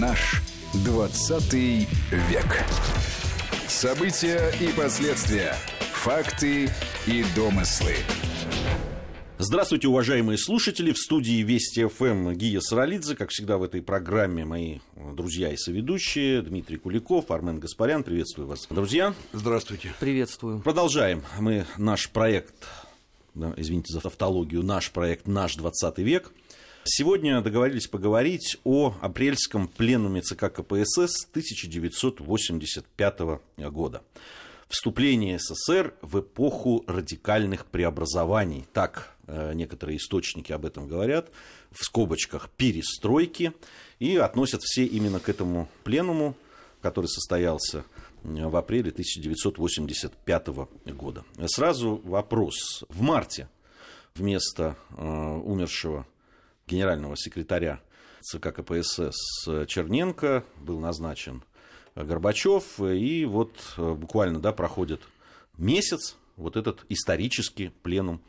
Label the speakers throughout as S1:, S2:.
S1: Наш 20 век. События и последствия. Факты и домыслы.
S2: Здравствуйте, уважаемые слушатели. В студии Вести ФМ Гия Саралидзе. Как всегда в этой программе мои друзья и соведущие. Дмитрий Куликов, Армен Гаспарян. Приветствую вас, друзья.
S3: Здравствуйте.
S4: Приветствую.
S2: Продолжаем мы наш проект, извините за тавтологию, наш проект «Наш 20 век». Сегодня договорились поговорить о апрельском пленуме ЦК КПСС 1985 года. Вступление СССР в эпоху радикальных преобразований. Так э, некоторые источники об этом говорят. В скобочках перестройки. И относят все именно к этому пленуму, который состоялся в апреле 1985 года. Сразу вопрос. В марте вместо э, умершего генерального секретаря ЦК КПСС Черненко был назначен Горбачев, и вот э, буквально да, проходит месяц вот этот исторический пленум,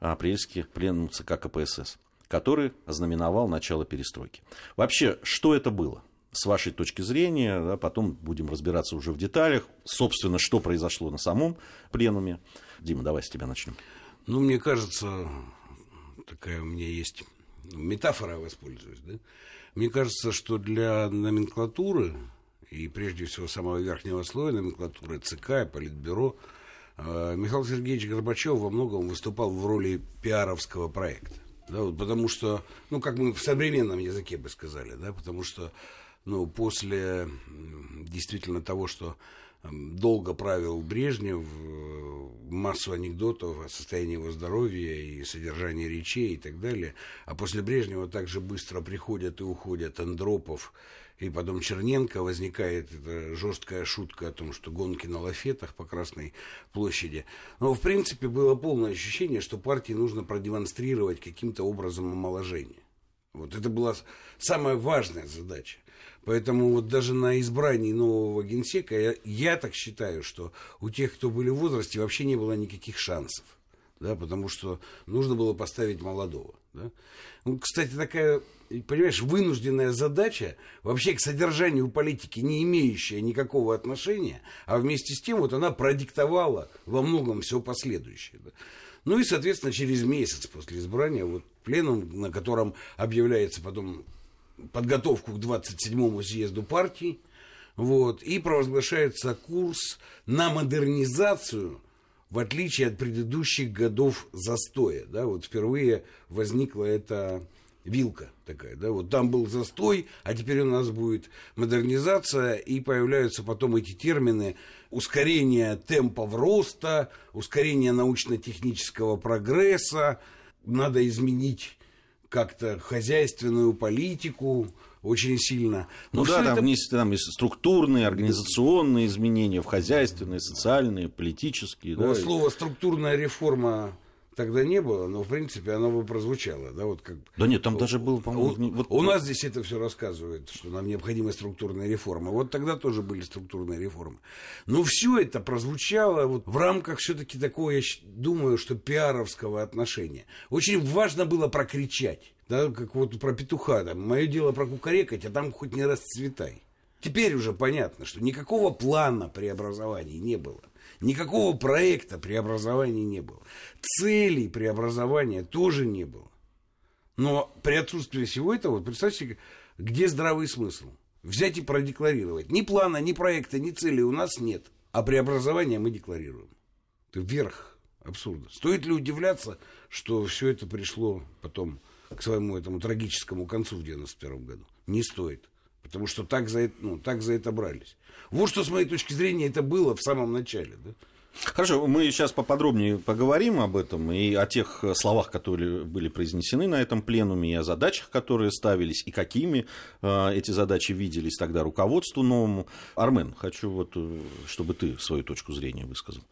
S2: апрельский пленум ЦК КПСС, который ознаменовал начало перестройки. Вообще, что это было? С вашей точки зрения, да, потом будем разбираться уже в деталях, собственно, что произошло на самом пленуме. Дима, давай с тебя начнем.
S3: Ну, мне кажется, такая у меня есть метафора воспользуюсь, да? Мне кажется, что для номенклатуры, и прежде всего самого верхнего слоя номенклатуры ЦК и Политбюро, э, Михаил Сергеевич Горбачев во многом выступал в роли пиаровского проекта. Да, вот потому что, ну, как мы в современном языке бы сказали, да, потому что, ну, после действительно того, что долго правил Брежнев, э, массу анекдотов о состоянии его здоровья и содержании речей и так далее. А после Брежнева также быстро приходят и уходят Андропов и потом Черненко. Возникает эта жесткая шутка о том, что гонки на лафетах по Красной площади. Но, в принципе, было полное ощущение, что партии нужно продемонстрировать каким-то образом омоложение. Вот это была самая важная задача. Поэтому вот даже на избрании нового генсека я, я так считаю, что у тех, кто были в возрасте, вообще не было никаких шансов. Да, потому что нужно было поставить молодого. Да? Ну, кстати, такая, понимаешь, вынужденная задача, вообще к содержанию политики, не имеющая никакого отношения, а вместе с тем вот она продиктовала во многом все последующее. Да? Ну и, соответственно, через месяц после избрания, вот пленум, на котором объявляется потом подготовку к 27-му съезду партии, вот, и провозглашается курс на модернизацию, в отличие от предыдущих годов застоя. Да, вот впервые возникла эта вилка такая, да, вот там был застой, а теперь у нас будет модернизация, и появляются потом эти термины ускорение темпов роста, ускорение научно-технического прогресса, надо изменить как-то хозяйственную политику очень сильно.
S2: Но ну да, там, это... есть, там есть структурные, организационные изменения в хозяйственные, социальные, политические.
S3: Ну, да. Слово структурная реформа тогда не было, но в принципе оно бы прозвучало, да, вот как.
S2: Да нет, там даже было, по-моему.
S3: Вот, у нас здесь это все рассказывают, что нам необходима структурная реформа. Вот тогда тоже были структурные реформы. Но все это прозвучало вот в рамках все-таки такого, я думаю, что пиаровского отношения. Очень важно было прокричать, да, как вот про петуха, там, мое дело прокукарекать, а там хоть не расцветай. Теперь уже понятно, что никакого плана преобразований не было. Никакого проекта преобразования не было. Целей преобразования тоже не было. Но при отсутствии всего этого, представьте, где здравый смысл? Взять и продекларировать. Ни плана, ни проекта, ни цели у нас нет. А преобразование мы декларируем. Это верх абсурда. Стоит ли удивляться, что все это пришло потом к своему этому трагическому концу в 91 году? Не стоит. Потому что так за это, ну, так за это брались. Вот что, с моей точки зрения, это было в самом начале. Да?
S2: Хорошо, мы сейчас поподробнее поговорим об этом и о тех словах, которые были произнесены на этом пленуме, и о задачах, которые ставились, и какими э, эти задачи виделись тогда руководству новому. Армен, хочу вот, э, чтобы ты свою точку зрения высказал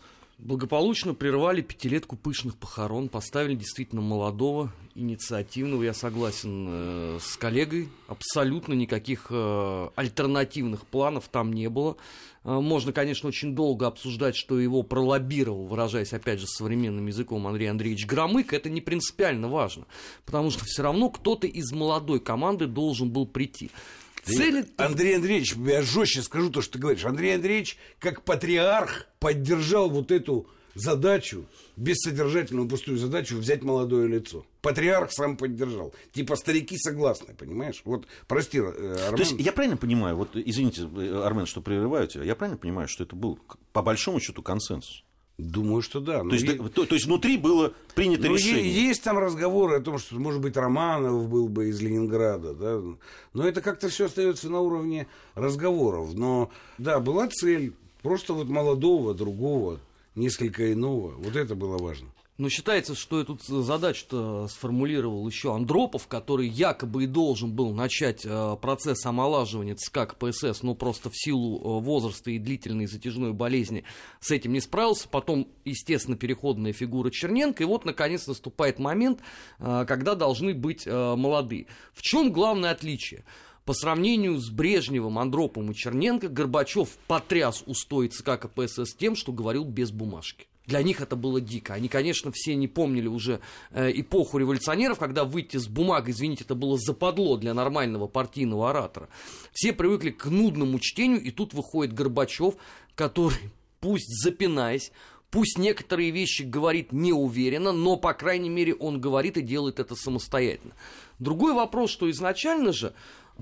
S4: благополучно прервали пятилетку пышных похорон, поставили действительно молодого, инициативного, я согласен э, с коллегой, абсолютно никаких э, альтернативных планов там не было. Э, можно, конечно, очень долго обсуждать, что его пролоббировал, выражаясь опять же современным языком Андрей Андреевич Громык, это не принципиально важно, потому что все равно кто-то из молодой команды должен был прийти. Цели...
S3: Андрей Андреевич, я жестче скажу то, что ты говоришь. Андрей Андреевич, как патриарх, поддержал вот эту задачу, бессодержательную пустую задачу взять молодое лицо. Патриарх сам поддержал. Типа старики согласны, понимаешь? Вот, прости, э, Армен.
S2: То есть я правильно понимаю, вот извините, Армен, что прерываю тебя, я правильно понимаю, что это был по большому счету консенсус?
S3: Думаю, что да.
S2: То есть,
S3: е-
S2: то, то есть внутри было принято
S3: ну,
S2: решение.
S3: е- есть там разговоры о том, что, может быть, Романов был бы из Ленинграда, да. Но это как-то все остается на уровне разговоров. Но, да, была цель просто вот молодого, другого, несколько иного. Вот это было важно.
S4: Но считается, что эту задачу-то сформулировал еще Андропов, который якобы и должен был начать э, процесс омолаживания ЦК КПСС, но просто в силу э, возраста и длительной затяжной болезни с этим не справился. Потом, естественно, переходная фигура Черненко. И вот, наконец, наступает момент, э, когда должны быть э, молодые. В чем главное отличие? По сравнению с Брежневым, Андроповым и Черненко, Горбачев потряс устой ЦК КПСС тем, что говорил без бумажки. Для них это было дико. Они, конечно, все не помнили уже э, эпоху революционеров, когда выйти с бумагой, извините, это было западло для нормального партийного оратора. Все привыкли к нудному чтению, и тут выходит Горбачев, который, пусть запинаясь, Пусть некоторые вещи говорит неуверенно, но, по крайней мере, он говорит и делает это самостоятельно. Другой вопрос, что изначально же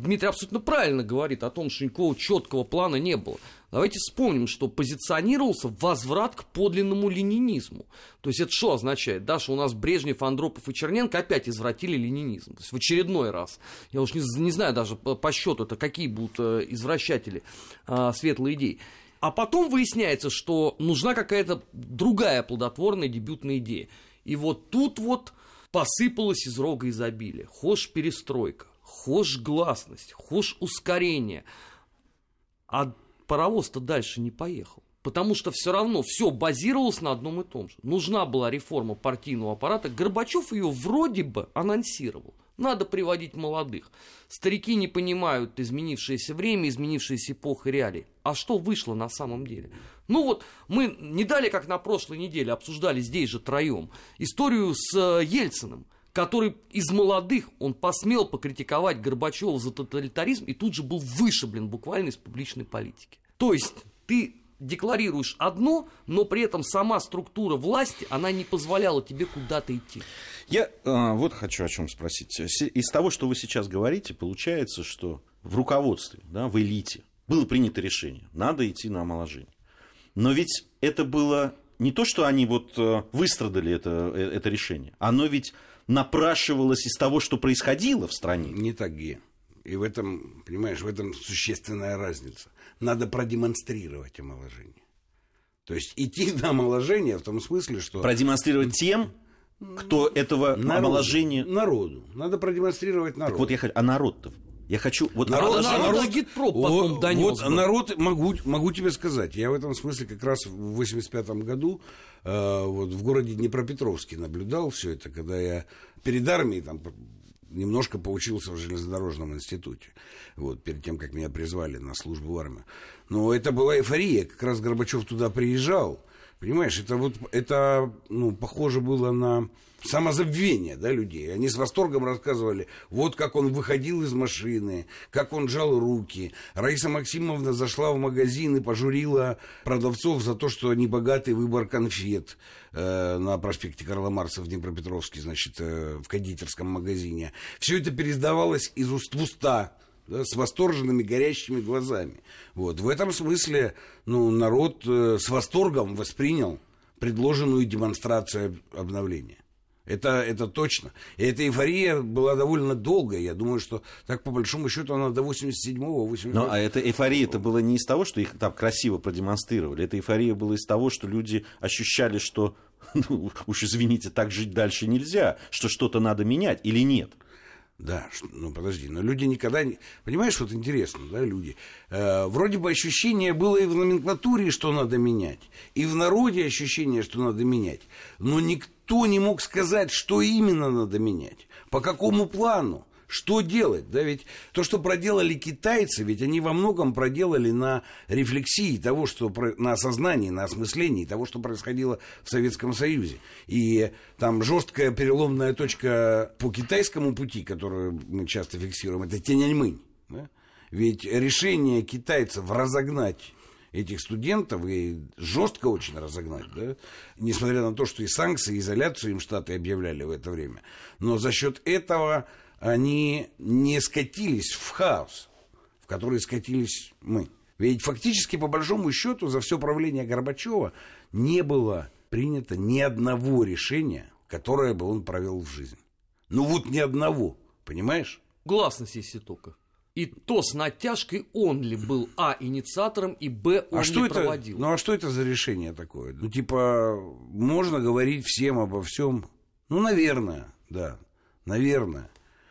S4: Дмитрий абсолютно правильно говорит о том, что никакого четкого плана не было. Давайте вспомним, что позиционировался возврат к подлинному ленинизму. То есть это что означает? Да, что у нас Брежнев, Андропов и Черненко опять извратили ленинизм. То есть в очередной раз. Я уж не, не знаю даже по, по счету, это какие будут э, извращатели э, светлой идеи. А потом выясняется, что нужна какая-то другая плодотворная дебютная идея. И вот тут вот посыпалось из рога изобилия. Хошь перестройка, хошь гласность, хошь ускорение. А паровоз-то дальше не поехал. Потому что все равно все базировалось на одном и том же. Нужна была реформа партийного аппарата. Горбачев ее вроде бы анонсировал. Надо приводить молодых. Старики не понимают изменившееся время, изменившиеся эпохи реалий. А что вышло на самом деле? Ну вот, мы не дали, как на прошлой неделе, обсуждали здесь же троем, историю с э, Ельциным, который из молодых, он посмел покритиковать Горбачева за тоталитаризм и тут же был вышиблен буквально из публичной политики. То есть ты декларируешь одно, но при этом сама структура власти, она не позволяла тебе куда-то идти.
S2: Я э, вот хочу о чем спросить. Из того, что вы сейчас говорите, получается, что в руководстве, да, в элите было принято решение, надо идти на омоложение. Но ведь это было не то, что они вот э, выстрадали это, э, это решение, оно ведь напрашивалось из того, что происходило в стране.
S3: Не так, Ге. И в этом, понимаешь, в этом существенная разница. Надо продемонстрировать омоложение. То есть идти на омоложение в том смысле, что...
S2: Продемонстрировать тем, кто этого
S3: народу,
S2: омоложения...
S3: Народу. Надо продемонстрировать народу.
S2: Так вот я хочу... А народ-то? Я хочу... Вот
S3: народ,
S4: а народ, народ агитпроп потом
S3: вот,
S4: донес
S3: вот народ, могу, могу тебе сказать, я в этом смысле как раз в 85 году э, вот в городе Днепропетровске наблюдал все это, когда я перед армией там немножко поучился в железнодорожном институте, вот, перед тем, как меня призвали на службу в армию. Но это была эйфория, как раз Горбачев туда приезжал, понимаешь, это вот, это, ну, похоже было на самозабвение, да, людей. Они с восторгом рассказывали, вот как он выходил из машины, как он жал руки. Раиса Максимовна зашла в магазин и пожурила продавцов за то, что небогатый выбор конфет э, на проспекте Карла Марса в Днепропетровске, значит, э, в кондитерском магазине. Все это пересдавалось из уст в уста да, с восторженными горящими глазами. Вот. В этом смысле ну, народ э, с восторгом воспринял предложенную демонстрацию обновления. Это, это точно. И эта эйфория была довольно долгая. Я думаю, что так по большому счету она до 87-го, 88
S2: Ну, а эта эйфория это было не из того, что их там красиво продемонстрировали. Эта эйфория была из того, что люди ощущали, что, ну, уж извините, так жить дальше нельзя, что что-то надо менять или нет.
S3: Да, ну подожди, но люди никогда не... Понимаешь, вот интересно, да, люди. Э, вроде бы ощущение было и в номенклатуре, что надо менять, и в народе ощущение, что надо менять. Но никто не мог сказать, что именно надо менять, по какому плану. Что делать? Да, ведь то, что проделали китайцы, ведь они во многом проделали на рефлексии того, что на осознании, на осмыслении того, что происходило в Советском Союзе. И там жесткая переломная точка по китайскому пути, которую мы часто фиксируем, это Тяньаньмынь. Да? Ведь решение китайцев разогнать этих студентов и жестко очень разогнать, да, несмотря на то, что и санкции, и изоляцию им Штаты объявляли в это время. Но за счет этого они не скатились в хаос, в который скатились мы. Ведь фактически, по большому счету, за все правление Горбачева не было принято ни одного решения, которое бы он провел в жизнь. Ну вот ни одного, понимаешь?
S4: Гласность, если только. И то с натяжкой он ли был А инициатором и Б он
S3: а что
S4: ли
S3: это,
S4: проводил.
S3: Ну а что это за решение такое? Ну типа можно говорить всем обо всем? Ну наверное, да, наверное.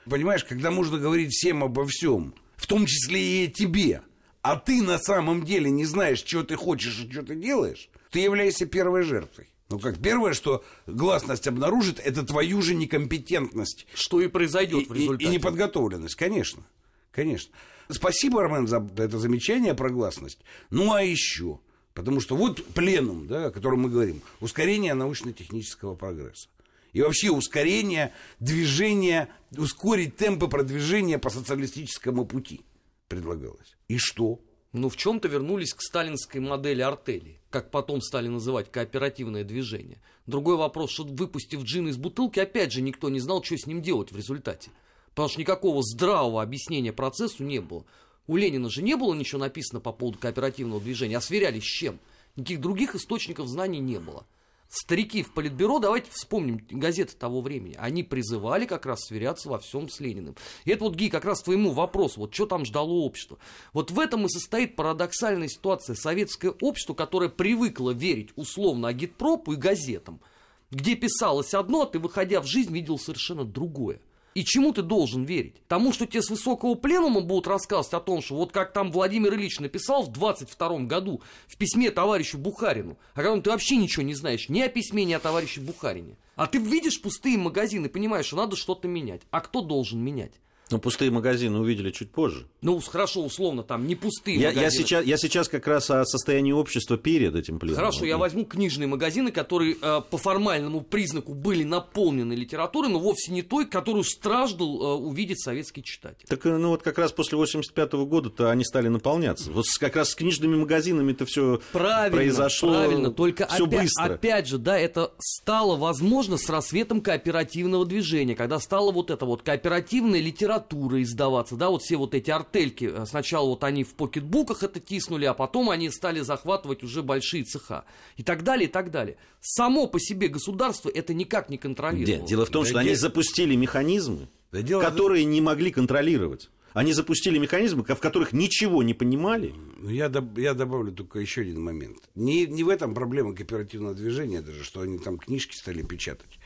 S3: Понимаешь, когда можно говорить всем обо всем, в том числе и тебе, а ты на самом деле не знаешь, что ты хочешь и что ты делаешь, ты являешься первой жертвой. Ну, как первое, что гласность обнаружит, это твою же некомпетентность.
S4: Что и произойдет в
S3: И,
S4: результате.
S3: и неподготовленность, конечно. Конечно. Спасибо, Армен, за это замечание про гласность. Ну, а еще. Потому что вот пленум, да, о котором мы говорим, ускорение научно-технического прогресса. И вообще ускорение движения, ускорить темпы продвижения по социалистическому пути предлагалось. И что?
S4: Ну, в чем-то вернулись к сталинской модели артели, как потом стали называть кооперативное движение. Другой вопрос, что выпустив джин из бутылки, опять же никто не знал, что с ним делать в результате. Потому что никакого здравого объяснения процессу не было. У Ленина же не было ничего написано по поводу кооперативного движения, а сверялись с чем? Никаких других источников знаний не было. Старики в Политбюро, давайте вспомним газеты того времени, они призывали как раз сверяться во всем с Лениным. И это вот, Ги, как раз твоему вопросу, вот что там ждало общество. Вот в этом и состоит парадоксальная ситуация. Советское общество, которое привыкло верить условно агитпропу и газетам, где писалось одно, а ты, выходя в жизнь, видел совершенно другое. И чему ты должен верить? Тому, что тебе с высокого пленума будут рассказывать о том, что вот как там Владимир Ильич написал в 22 году в письме товарищу Бухарину, о котором ты вообще ничего не знаешь, ни о письме, ни о товарище Бухарине. А ты видишь пустые магазины, понимаешь, что надо что-то менять. А кто должен менять?
S2: Ну, пустые магазины увидели чуть позже.
S4: Ну, хорошо, условно, там не пустые
S2: Я,
S4: магазины.
S2: я, сейчас, я сейчас как раз о состоянии общества перед этим пленумом.
S4: Хорошо, я возьму книжные магазины, которые э, по формальному признаку были наполнены литературой, но вовсе не той, которую страждал э, увидеть советский читатель.
S2: Так, э, ну вот как раз после 85 года-то они стали наполняться. Вот как раз с книжными магазинами-то все
S4: Правильно,
S2: произошло
S4: правильно. Только
S2: всё
S4: опять,
S2: быстро.
S4: опять же, да, это стало возможно с рассветом кооперативного движения, когда стала вот эта вот кооперативная литература издаваться, да, вот все вот эти артельки, э, сначала вот они в покетбуках это тиснули, а потом они стали захватывать уже большие цеха и так далее, и так далее. Само по себе государство это никак не контролировало.
S2: Нет, дело в том,
S3: Да
S2: что они
S3: дело-
S2: запустили механизмы,
S3: Да дело-
S2: которые не могли контролировать. Они запустили механизмы, в которых ничего не понимали.
S3: Ну, я, доб- я добавлю только еще один момент. Не, не в этом проблема кооперативного движения даже, что они там книжки стали печатать.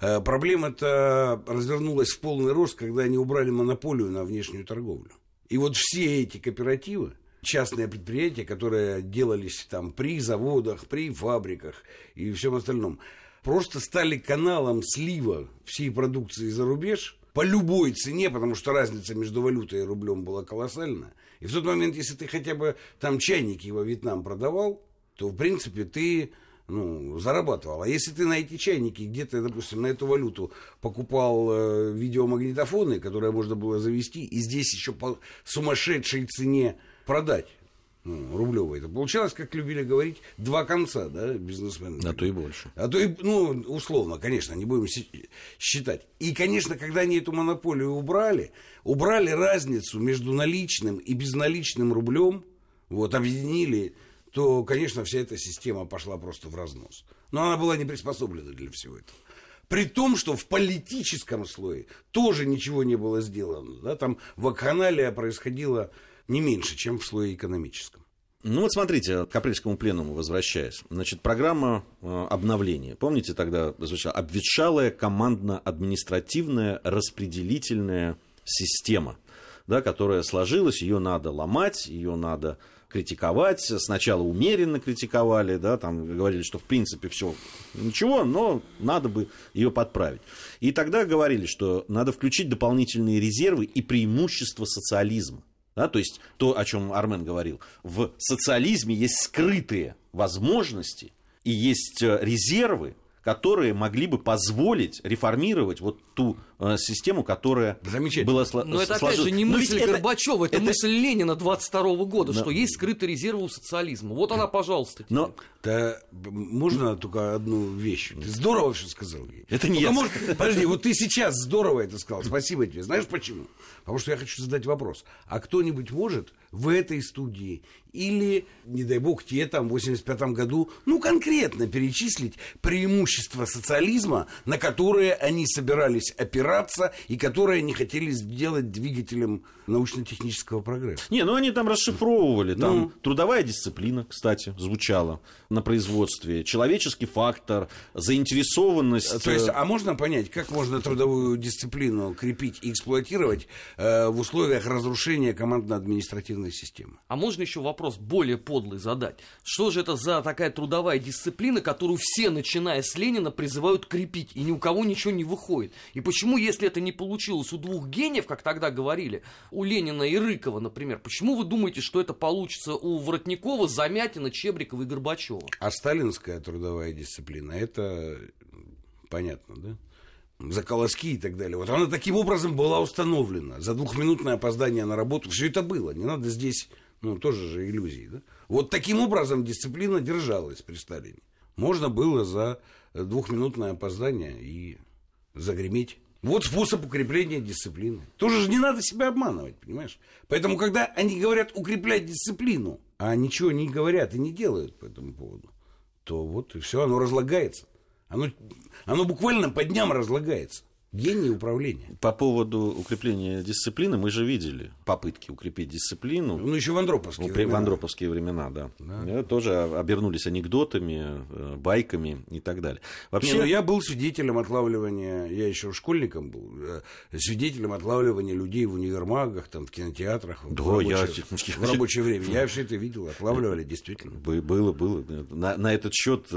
S3: Э, Проблема это развернулась в полный рост, когда они убрали монополию на внешнюю торговлю. И вот все эти кооперативы, частные предприятия, которые делались там при заводах, при фабриках и всем остальном, просто стали каналом слива всей продукции за рубеж по любой цене, потому что разница между валютой и рублем была колоссальна. И в тот момент, если ты хотя бы там чайники во Вьетнам продавал, то, в принципе, ты ну, зарабатывал. А если ты на эти чайники где-то, допустим, на эту валюту покупал э, видеомагнитофоны, которые можно было завести, и здесь еще по сумасшедшей цене продать, ну, рублевой, это получалось, как любили говорить, два конца, да, бизнесмены.
S2: А то и больше.
S3: А то и, ну, условно, конечно, не будем считать. И, конечно, когда они эту монополию убрали, убрали разницу между наличным и безналичным рублем, вот, объединили, то, конечно, вся эта система пошла просто в разнос. Но она была не приспособлена для всего этого. При том, что в политическом слое тоже ничего не было сделано. Да? Там вакханалия происходила не меньше, чем в слое экономическом.
S2: Ну вот смотрите, к апрельскому пленуму возвращаясь. Значит, программа э, обновления. Помните, тогда звучала обветшалая командно-административная распределительная система, да, которая сложилась, ее надо ломать, ее надо критиковать. Сначала умеренно критиковали, да, там говорили, что в принципе все ничего, но надо бы ее подправить. И тогда говорили, что надо включить дополнительные резервы и преимущества социализма. Да, то есть то, о чем Армен говорил, в социализме есть скрытые возможности и есть э, резервы, которые могли бы позволить реформировать вот ту систему, которая
S3: Замечательно.
S2: была сло-
S4: Но это, опять же, не
S2: Но ведь
S4: мысль
S2: это-
S4: Горбачева, это,
S2: это-
S4: мысль Ленина 22 года,
S2: Да.
S4: что есть скрытые резервы у социализма. Вот она, пожалуйста. тебе.
S2: Но
S3: Да, можно только одну вещь? Ты здорово все сказал ей.
S2: Это не
S3: Ну,
S2: я.
S3: может, подожди, вот ты сейчас здорово это сказал. Спасибо тебе. Знаешь почему? Потому что я хочу задать вопрос. А кто-нибудь может в этой студии или, не дай бог, те там в 85 году, ну, конкретно перечислить преимущества социализма, на которые они собирались опираться и которые они хотели сделать двигателем научно-технического прогресса?
S2: Не, ну они там расшифровывали. Там
S3: Ну.
S2: трудовая дисциплина, кстати, звучала на производстве. Человеческий фактор, заинтересованность.
S3: То есть,
S2: э,
S3: а можно понять, как можно трудовую дисциплину крепить и эксплуатировать э, в условиях разрушения командно-административной системы?
S4: А можно еще вопрос более подлый задать? Что же это за такая трудовая дисциплина, которую все, начиная с Ленина, призывают крепить, и ни у кого ничего не выходит? И почему, если это не получилось у двух гениев, как тогда говорили, у Ленина и Рыкова, например, почему вы думаете, что это получится у Воротникова, Замятина, Чебрикова и Горбачева?
S3: А сталинская трудовая дисциплина, это понятно, да? За колоски и так далее. Вот она таким образом была установлена. За двухминутное опоздание на работу. Все это было. Не надо здесь, ну, тоже же иллюзии, да? Вот таким образом дисциплина держалась при Сталине. Можно было за двухминутное опоздание и загреметь. Вот способ укрепления дисциплины. Тоже же не надо себя обманывать, понимаешь? Поэтому, когда они говорят укреплять дисциплину, а ничего не говорят и не делают по этому поводу, то вот и все, оно разлагается. Оно, оно буквально по дням разлагается. Гений управления.
S2: По поводу укрепления дисциплины мы же видели попытки укрепить дисциплину.
S3: Ну, еще в Андроповские
S2: при- в
S3: времена.
S2: андроповские времена, да. Э, Тоже обернулись анекдотами, э, байками и так далее. Вообще,
S3: Не, ну, я был свидетелем отлавливания, я еще школьником был, э, свидетелем отлавливания людей в универмагах, там, в кинотеатрах, в,
S2: Да,
S3: рабочее,
S2: я-
S3: в рабочее время. Я все это видел, отлавливали действительно.
S2: Бы- Было, было. На, на этот счет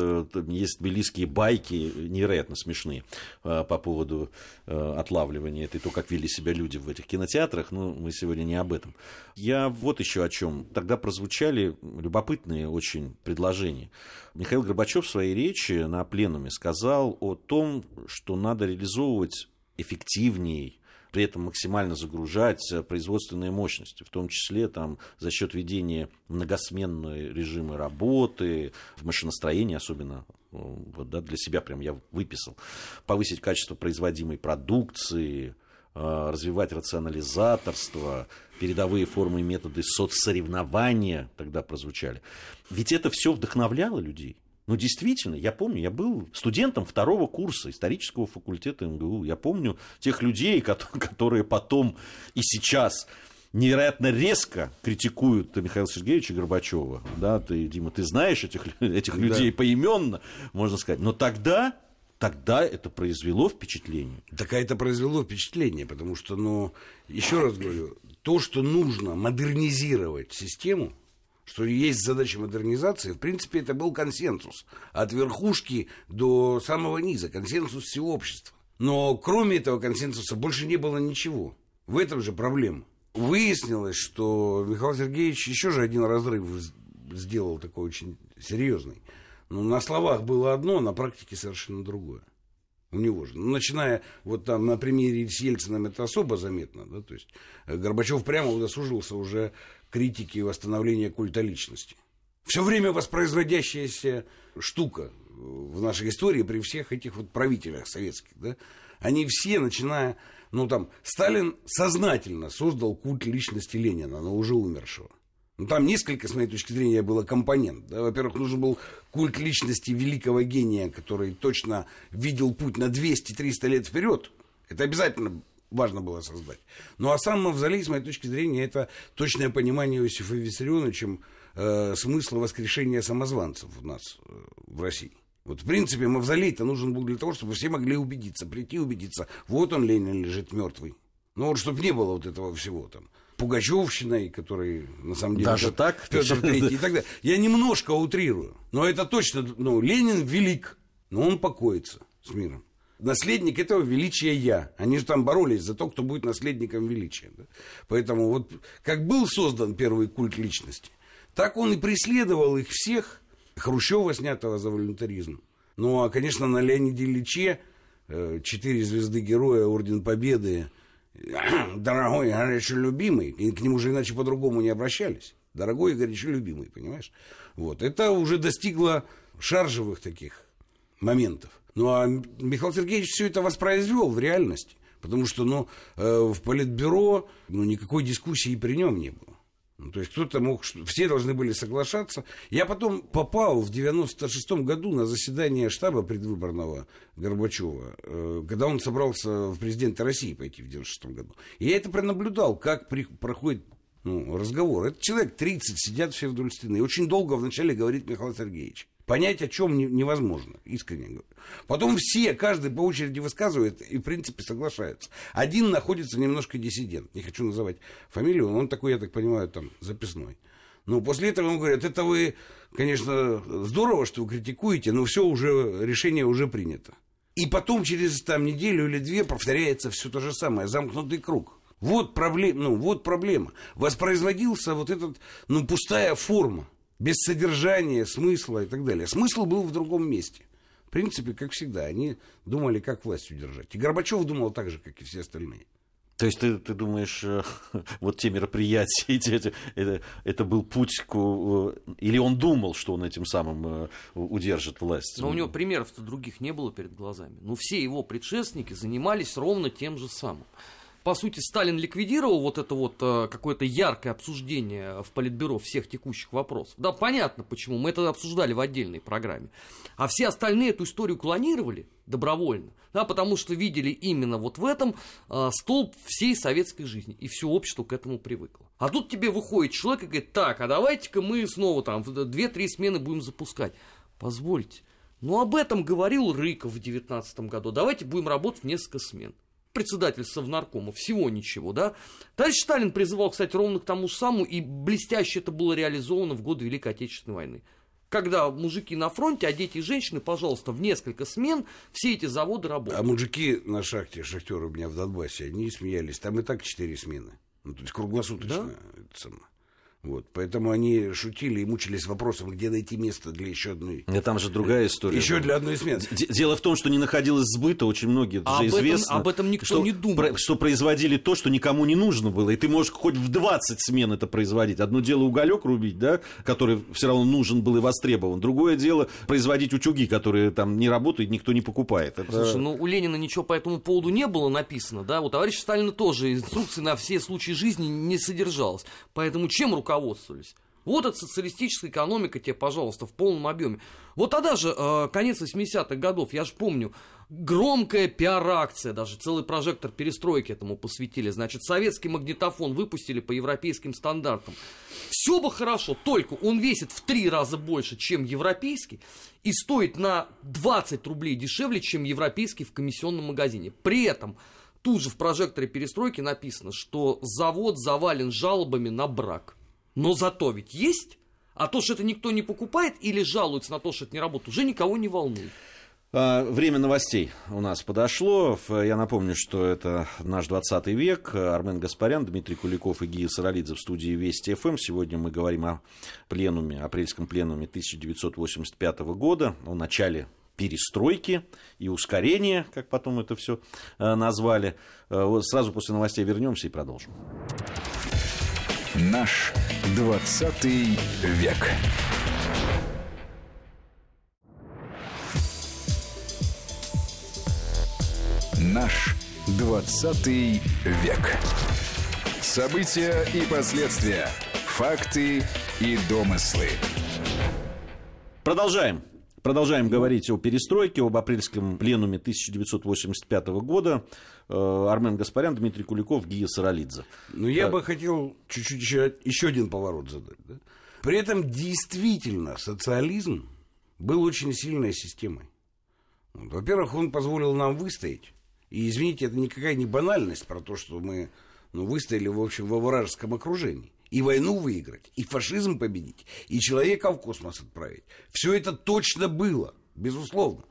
S2: есть тбилисские байки невероятно смешные по поводу отлавливания. Это и то, как вели себя люди в этих кинотеатрах. Но мы сегодня не об этом. Я вот еще о чем. Тогда прозвучали любопытные очень предложения. Михаил Горбачев в своей речи на пленуме сказал о том, что надо реализовывать эффективнее при этом максимально загружать э, производственные мощности, в том числе там, за счет ведения многосменной режима работы, в машиностроении особенно, э, вот, да, для себя прям я выписал, повысить качество производимой продукции, э, развивать рационализаторство, передовые формы и методы соцсоревнования тогда прозвучали. Ведь это все вдохновляло людей. Ну, действительно, я помню, я был студентом второго курса исторического факультета МГУ. Я помню тех людей, кото- которые потом и сейчас невероятно резко критикуют Михаила Сергеевича Горбачева. Да, ты, Дима, ты знаешь этих, этих людей поименно, можно сказать. Но тогда, тогда это произвело впечатление.
S3: Так а это произвело впечатление, потому что, ну, еще раз говорю, то, что нужно модернизировать систему, что есть задача модернизации, в принципе, это был консенсус. От верхушки до самого низа, консенсус всего общества. Но кроме этого консенсуса больше не было ничего. В этом же проблема. Выяснилось, что Михаил Сергеевич еще же один разрыв сделал такой очень серьезный. Но на словах было одно, а на практике совершенно другое. У него же. Ну, начиная вот там на примере с Ельциным это особо заметно, да, то есть э, Горбачев прямо удосужился уже критики восстановления культа личности. Все время воспроизводящаяся штука э, в нашей истории при всех этих вот правителях советских, да, они все, начиная, ну там, Сталин сознательно создал культ личности Ленина, но уже умершего. Ну, там несколько, с моей точки зрения, было компонент. Да? Во-первых, нужен был культ личности великого гения, который точно видел путь на 200-300 лет вперед. Это обязательно важно было создать. Ну, а сам Мавзолей, с моей точки зрения, это точное понимание Иосифа Виссарионовичем э, смысла воскрешения самозванцев у нас э, в России. Вот, в принципе, Мавзолей-то нужен был для того, чтобы все могли убедиться, прийти убедиться, вот он, Ленин, лежит мертвый. Ну, вот, чтобы не было вот этого всего там. Пугачевщиной, который на самом деле...
S2: Даже так?
S3: Петр Третий и так далее. Я немножко утрирую, но это точно, ну, Ленин велик, но он покоится с миром. Наследник этого величия я. Они же там боролись за то, кто будет наследником величия. Да? Поэтому вот как был создан первый культ личности, так он и преследовал их всех. Хрущева, снятого за волюнтаризм. Ну, а, конечно, на Леониде Ильиче э, четыре звезды героя, орден победы, дорогой, горячо любимый, и к нему же иначе по-другому не обращались. Дорогой и горячо любимый, понимаешь? Вот. Это уже достигло шаржевых таких моментов. Ну, а Михаил Сергеевич все это воспроизвел в реальности. Потому что, ну, э, в политбюро, ну, никакой дискуссии при нем не было. Ну, то есть кто-то мог, все должны были соглашаться. Я потом попал в 96-м году на заседание штаба предвыборного Горбачева, э, когда он собрался в президенты России пойти в 96-м году. И я это пронаблюдал, как при, проходит ну, разговор. Это человек 30, сидят все вдоль стены. Очень долго вначале говорит Михаил Сергеевич. Понять о чем невозможно, искренне говорю. Потом все, каждый по очереди высказывает и, в принципе, соглашается. Один находится немножко диссидент. Не хочу называть фамилию, он такой, я так понимаю, там, записной. Но после этого ему говорят, это вы, конечно, здорово, что вы критикуете, но все уже, решение уже принято. И потом через там неделю или две повторяется все то же самое, замкнутый круг. Вот проблема, ну, вот проблема. Воспроизводился вот этот, ну, пустая форма без содержания, смысла и так далее. Смысл был в другом месте. В принципе, как всегда, они думали, как власть удержать. И Горбачев думал так же, как и все остальные.
S2: То есть ты, ты думаешь, э, вот те мероприятия, эти, это, это был путь к... Э, или он думал, что он этим самым э, удержит власть?
S4: Но у него примеров-то других не было перед глазами. Ну, все его предшественники занимались ровно тем же самым по сути, Сталин ликвидировал вот это вот э, какое-то яркое обсуждение в Политбюро всех текущих вопросов. Да, понятно почему, мы это обсуждали в отдельной программе. А все остальные эту историю клонировали добровольно, да, потому что видели именно вот в этом э, столб всей советской жизни, и все общество к этому привыкло. А тут тебе выходит человек и говорит, так, а давайте-ка мы снова там 2-3 смены будем запускать. Позвольте, ну об этом говорил Рыков в 2019 году, давайте будем работать в несколько смен председатель Совнаркома, всего ничего, да. Товарищ Сталин призывал, кстати, ровно к тому же самому, и блестяще это было реализовано в годы Великой Отечественной войны. Когда мужики на фронте, а дети и женщины, пожалуйста, в несколько смен все эти заводы работают.
S3: А мужики на шахте, шахтеры у меня в Донбассе, они смеялись. Там и так четыре смены. Ну, то есть круглосуточно. Да? Это самое. Вот, поэтому они шутили и мучились вопросом, где найти место для еще одной.
S2: Да там же другая история.
S3: Еще для одной смены.
S2: Дело в том, что не находилось сбыта, очень многие
S4: а
S2: же
S4: об
S2: известно.
S4: Этом, об этом никто
S2: что,
S4: не думал.
S2: Про, что производили то, что никому не нужно было. И ты можешь хоть в 20 смен это производить. Одно дело уголек рубить, да, который все равно нужен был и востребован. Другое дело производить утюги, которые там не работают, никто не покупает. Это...
S4: Слушай, ну у Ленина ничего по этому поводу не было написано, да, у товарища Сталина тоже инструкции на все случаи жизни не содержалось. Поэтому чем руководствовались? Вот эта социалистическая экономика тебе, пожалуйста, в полном объеме. Вот тогда же, э, конец 80-х годов, я же помню, громкая пиар-акция, даже целый прожектор перестройки этому посвятили. Значит, советский магнитофон выпустили по европейским стандартам. Все бы хорошо, только он весит в три раза больше, чем европейский, и стоит на 20 рублей дешевле, чем европейский в комиссионном магазине. При этом тут же в прожекторе перестройки написано, что завод завален жалобами на брак. Но зато ведь есть. А то, что это никто не покупает или жалуется на то, что это не работает, уже никого не волнует.
S2: А, время новостей у нас подошло. Я напомню, что это наш 20 век. Армен Гаспарян, Дмитрий Куликов и Гия Саралидзе в студии Вести ФМ. Сегодня мы говорим о пленуме, апрельском пленуме 1985 года, о начале перестройки и ускорения, как потом это все э, назвали. Э, сразу после новостей вернемся и продолжим.
S1: Наш 20 век. Наш 20 век. События и последствия. Факты и домыслы.
S2: Продолжаем. Продолжаем говорить о перестройке, об апрельском пленуме 1985 года. Э, Армен Гаспарян, Дмитрий Куликов, Гия Саралидзе.
S3: Ну, я а... бы хотел чуть-чуть еще, еще один поворот задать. Да? При этом действительно социализм был очень сильной системой. Во-первых, он позволил нам выстоять. И, извините, это никакая не банальность про то, что мы ну, выстояли, в общем, во вражеском окружении и войну выиграть, и фашизм победить, и человека в космос отправить. Все это точно было, безусловно.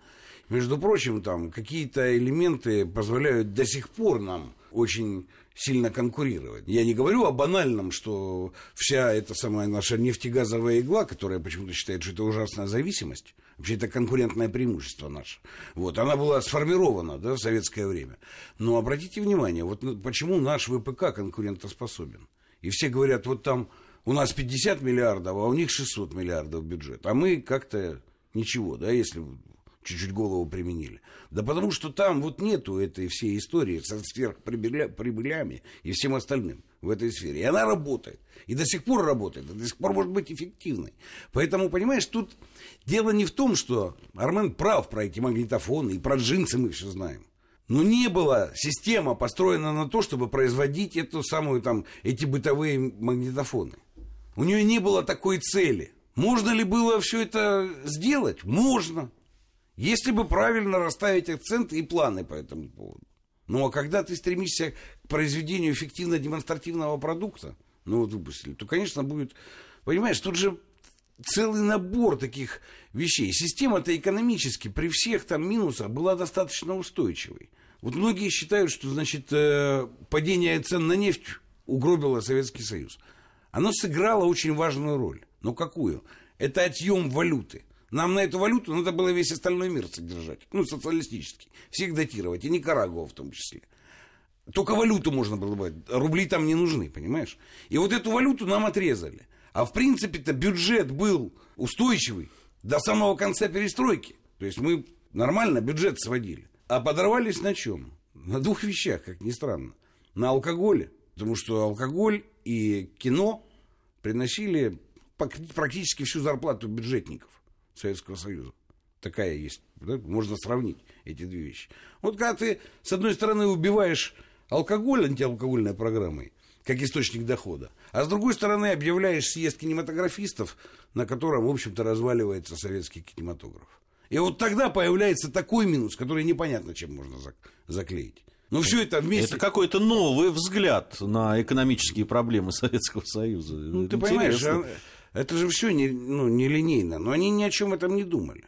S3: Между прочим, там какие-то элементы позволяют до сих пор нам очень сильно конкурировать. Я не говорю о банальном, что вся эта самая наша нефтегазовая игла, которая почему-то считает, что это ужасная зависимость, вообще это конкурентное преимущество наше. Вот, она была сформирована да, в советское время. Но обратите внимание, вот почему наш ВПК конкурентоспособен. И все говорят, вот там у нас 50 миллиардов, а у них 600 миллиардов бюджет. А мы как-то ничего, да, если чуть-чуть голову применили. Да потому что там вот нету этой всей истории со сверхприбылями и всем остальным в этой сфере. И она работает. И до сих пор работает. И до сих пор может быть эффективной. Поэтому, понимаешь, тут дело не в том, что Армен прав про эти магнитофоны, и про джинсы мы все знаем. Но не была система построена на то, чтобы производить эту самую, там, эти бытовые магнитофоны. У нее не было такой цели. Можно ли было все это сделать? Можно. Если бы правильно расставить акценты и планы по этому поводу. Ну, а когда ты стремишься к произведению эффективно-демонстративного продукта, ну, вот выпустили, то, конечно, будет... Понимаешь, тут же целый набор таких вещей. Система-то экономически при всех там минусах была достаточно устойчивой. Вот многие считают, что, значит, э, падение цен на нефть угробило Советский Союз. Оно сыграло очень важную роль. Но какую? Это отъем валюты. Нам на эту валюту надо было весь остальной мир содержать. Ну, социалистический. Всех датировать. И Никарагуа в том числе. Только валюту можно было бы. Рубли там не нужны, понимаешь? И вот эту валюту нам отрезали. А в принципе-то бюджет был устойчивый до самого конца перестройки. То есть мы нормально бюджет сводили. А подорвались на чем? На двух вещах, как ни странно. На алкоголе. Потому что алкоголь и кино приносили практически всю зарплату бюджетников. Советского Союза. Такая есть. Да? Можно сравнить эти две вещи. Вот когда ты, с одной стороны, убиваешь алкоголь антиалкогольной программой, как источник дохода, а с другой стороны объявляешь съезд кинематографистов, на котором, в общем-то, разваливается советский кинематограф. И вот тогда появляется такой минус, который непонятно, чем можно заклеить. Но все это вместе...
S2: Это какой-то новый взгляд на экономические проблемы Советского Союза.
S3: Ну, ты понимаешь, а это же все не, ну, нелинейно. Но они ни о чем этом не думали.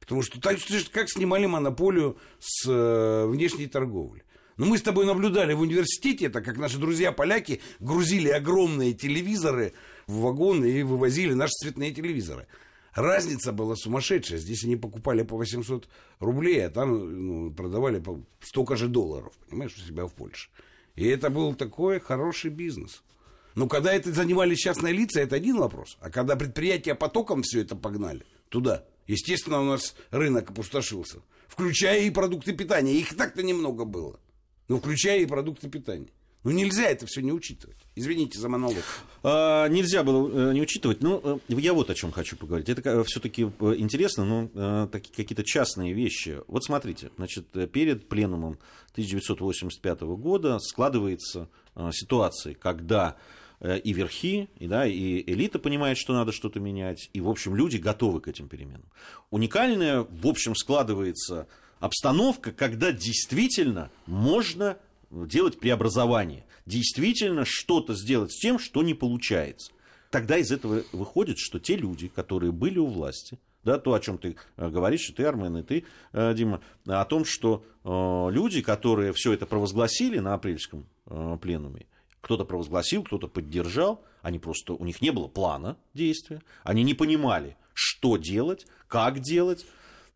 S3: Потому что так, как снимали монополию с э, внешней торговли. Но мы с тобой наблюдали в университете, это как наши друзья-поляки грузили огромные телевизоры в вагоны и вывозили наши цветные телевизоры. Разница была сумасшедшая. Здесь они покупали по 800 рублей, а там ну, продавали по столько же долларов, понимаешь, у себя в Польше. И это был такой хороший бизнес. Но когда это занимали частные лица, это один вопрос. А когда предприятия потоком все это погнали туда, естественно, у нас рынок опустошился. Включая и продукты питания. Их так-то немного было. Но включая и продукты питания. Ну, нельзя это все не учитывать. Извините за монолог.
S2: А, нельзя было э, не учитывать. Но э, я вот о чем хочу поговорить. Это все-таки э, интересно, но такие какие-то частные вещи. Вот смотрите, значит, перед пленумом 1985 года складывается ситуация, когда и верхи, и, да, и элита понимает, что надо что-то менять, и, в общем, люди готовы к этим переменам. Уникальная, в общем, складывается обстановка, когда действительно можно делать преобразование, действительно что-то сделать с тем, что не получается. Тогда из этого выходит, что те люди, которые были у власти, да, то, о чем ты э, говоришь, и ты, Армен, и ты, э, Дима, о том, что люди, которые все это провозгласили на апрельском пленуме, кто-то провозгласил, кто-то поддержал. Они просто, у них не было плана действия. Они не понимали, что делать, как делать.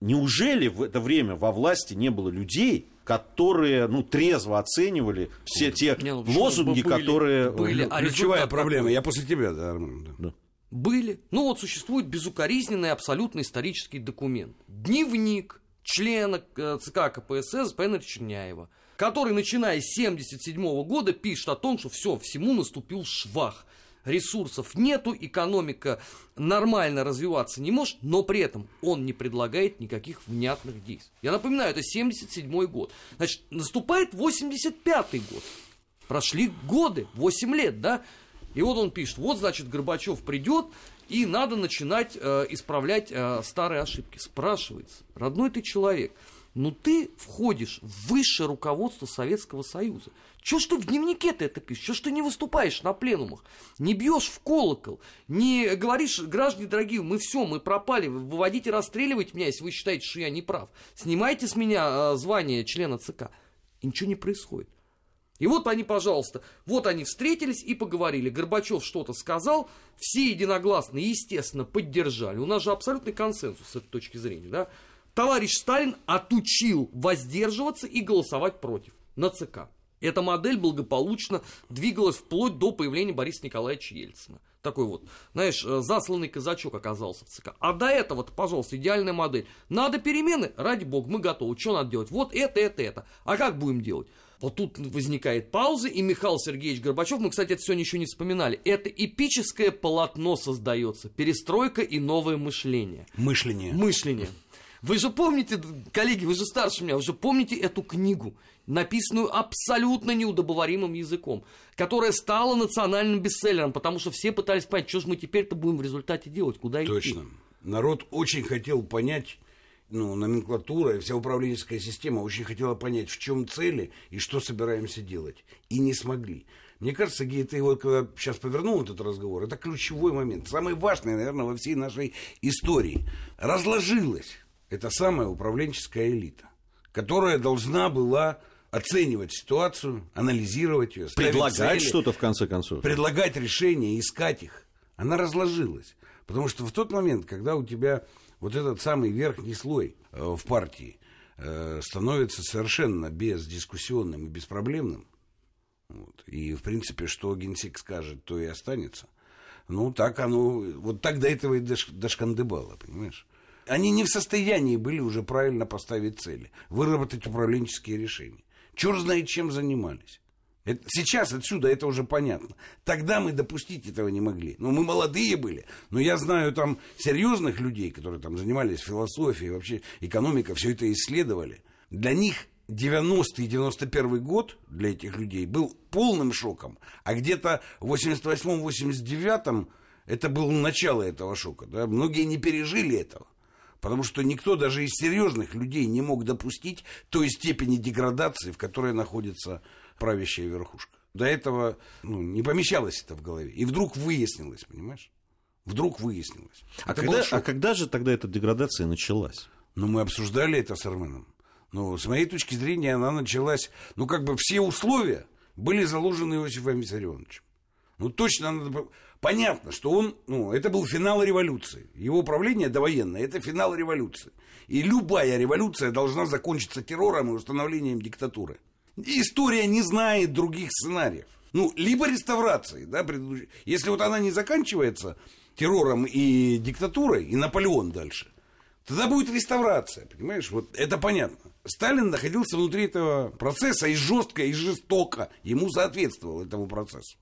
S2: Неужели в это время во власти не было людей, которые ну, трезво оценивали все те не, ну, лозунги, были, которые...
S3: Были, а Ключевая проблема. Какой? Я после тебя, да, Армен. Да.
S4: Были. Ну вот существует безукоризненный абсолютно исторический документ. Дневник члена э, ЦК КПСС Пенера Черняева – который, начиная с 1977 года, пишет о том, что все, всему наступил швах. Ресурсов нету, экономика нормально развиваться не может, но при этом он не предлагает никаких внятных действий. Я напоминаю, это 77 год. Значит, наступает 85 год. Прошли годы, 8 лет, да? И вот он пишет, вот, значит, Горбачев придет, и надо начинать э, исправлять э, старые ошибки. Спрашивается, родной ты человек – ну ты входишь в высшее руководство Советского Союза. Чего ж ты в дневнике-то это пишешь? Чего ж ты не выступаешь на пленумах? Не бьешь в колокол? Не говоришь, граждане дорогие, мы все, мы пропали, выводите расстреливать меня, если вы считаете, что я не прав. Снимайте с меня э, звание члена ЦК. И ничего не происходит. И вот они, пожалуйста, вот они встретились и поговорили. Горбачев что-то сказал, все единогласно, естественно, поддержали. У нас же абсолютный консенсус с этой точки зрения. Да? Товарищ Сталин отучил воздерживаться и голосовать против на ЦК. Эта модель благополучно двигалась вплоть до появления Бориса Николаевича Ельцина. Такой вот, знаешь, э, засланный казачок оказался в ЦК. А до этого-то, пожалуйста, идеальная модель. Надо перемены? Ради бога, мы готовы. Что надо делать? Вот это, это, это. А как будем делать? Вот тут возникает пауза, и Михаил Сергеевич Горбачев, мы, кстати, это сегодня еще не вспоминали, это эпическое полотно создается, перестройка и новое мышление.
S3: Мышление.
S4: Мышление. Вы же помните, коллеги, вы же старше меня, вы же помните эту книгу, написанную абсолютно неудобоваримым языком, которая стала национальным бестселлером, потому что все пытались понять, что же мы теперь-то будем в результате делать, куда
S3: Точно.
S4: идти.
S3: Точно. Народ очень хотел понять, ну, номенклатура и вся управленческая система очень хотела понять, в чем цели и что собираемся делать. И не смогли. Мне кажется, Гей, ты вот когда сейчас повернул этот разговор, это ключевой момент, самый важный, наверное, во всей нашей истории. Разложилась эта самая управленческая элита, которая должна была оценивать ситуацию, анализировать ее,
S2: предлагать что-то в конце концов,
S3: предлагать решения, искать их. Она разложилась, потому что в тот момент, когда у тебя вот этот самый верхний слой э, в партии э, становится совершенно бездискуссионным и беспроблемным, вот, и в принципе, что генсек скажет, то и останется. Ну, так оно, вот так до этого и дош, дошкандыбало, понимаешь? Они не в состоянии были уже правильно поставить цели, выработать управленческие решения. Черт знает, чем занимались. Это, сейчас отсюда это уже понятно. Тогда мы допустить этого не могли. Ну, мы молодые были. Но я знаю там серьезных людей, которые там занимались философией, вообще экономикой, все это исследовали. Для них 90 и 91 год для этих людей был полным шоком. А где-то в 88-89 это было начало этого шока. Да? Многие не пережили этого. Потому что никто даже из серьезных людей не мог допустить той степени деградации, в которой находится правящая верхушка. До этого ну, не помещалось это в голове. И вдруг выяснилось, понимаешь? Вдруг выяснилось.
S2: А, когда, а когда же тогда эта деградация началась?
S3: Ну, мы обсуждали это с Арменом. Ну, с моей точки зрения, она началась... Ну, как бы все условия были заложены Иосифом Виссарионовичем. Ну, точно надо... Понятно, что он, ну, это был финал революции. Его управление довоенное – это финал революции. И любая революция должна закончиться террором и установлением диктатуры. История не знает других сценариев. Ну, либо реставрации, да, предыдущей. Если вот она не заканчивается террором и диктатурой, и Наполеон дальше, тогда будет реставрация, понимаешь? Вот это понятно. Сталин находился внутри этого процесса и жестко, и жестоко ему соответствовал этому процессу.